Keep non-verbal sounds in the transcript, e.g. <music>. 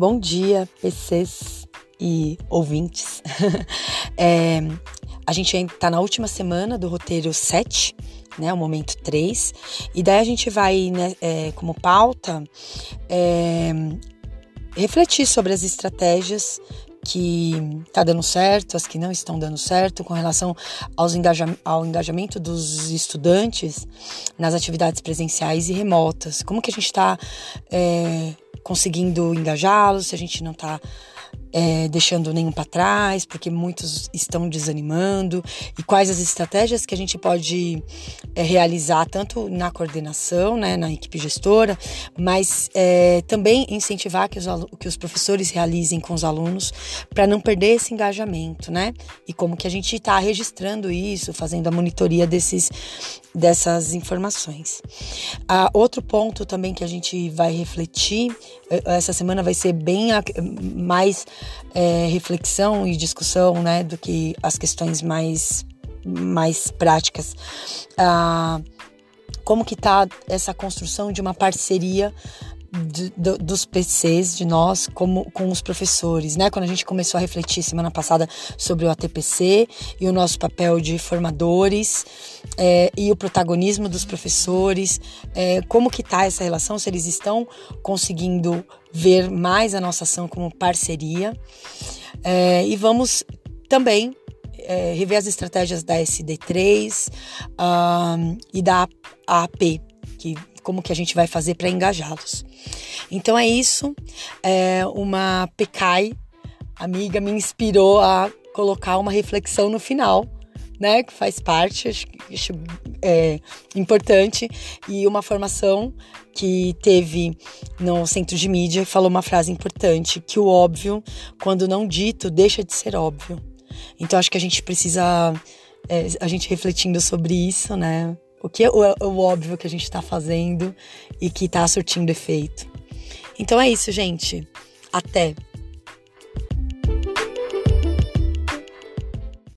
Bom dia, PCs e ouvintes. <laughs> é, a gente está na última semana do roteiro 7, né, o momento 3, e daí a gente vai, né, é, como pauta, é, refletir sobre as estratégias que está dando certo, as que não estão dando certo, com relação aos engaja ao engajamento dos estudantes nas atividades presenciais e remotas. Como que a gente está é, conseguindo engajá-los, se a gente não está é, deixando nenhum para trás, porque muitos estão desanimando, e quais as estratégias que a gente pode é, realizar, tanto na coordenação, né, na equipe gestora, mas é, também incentivar que os, que os professores realizem com os alunos para não perder esse engajamento, né? E como que a gente está registrando isso, fazendo a monitoria desses, dessas informações. Ah, outro ponto também que a gente vai refletir, essa semana vai ser bem mais é, reflexão e discussão, né, do que as questões mais, mais práticas. Ah, como que está essa construção de uma parceria de, de, dos PCs, de nós, como com os professores, né? Quando a gente começou a refletir semana passada sobre o ATPC e o nosso papel de formadores é, e o protagonismo dos professores, é, como que tá essa relação, se eles estão conseguindo ver mais a nossa ação como parceria. É, e vamos também rever as estratégias da SD3 um, e da AP, que como que a gente vai fazer para engajá-los. Então é isso. É uma PECAI, amiga, me inspirou a colocar uma reflexão no final, né? Que faz parte, acho, acho é, importante. E uma formação que teve no centro de mídia falou uma frase importante: que o óbvio, quando não dito, deixa de ser óbvio. Então acho que a gente precisa. É, a gente refletindo sobre isso, né? O que é o, é o óbvio que a gente está fazendo e que está surtindo efeito. Então é isso, gente. Até!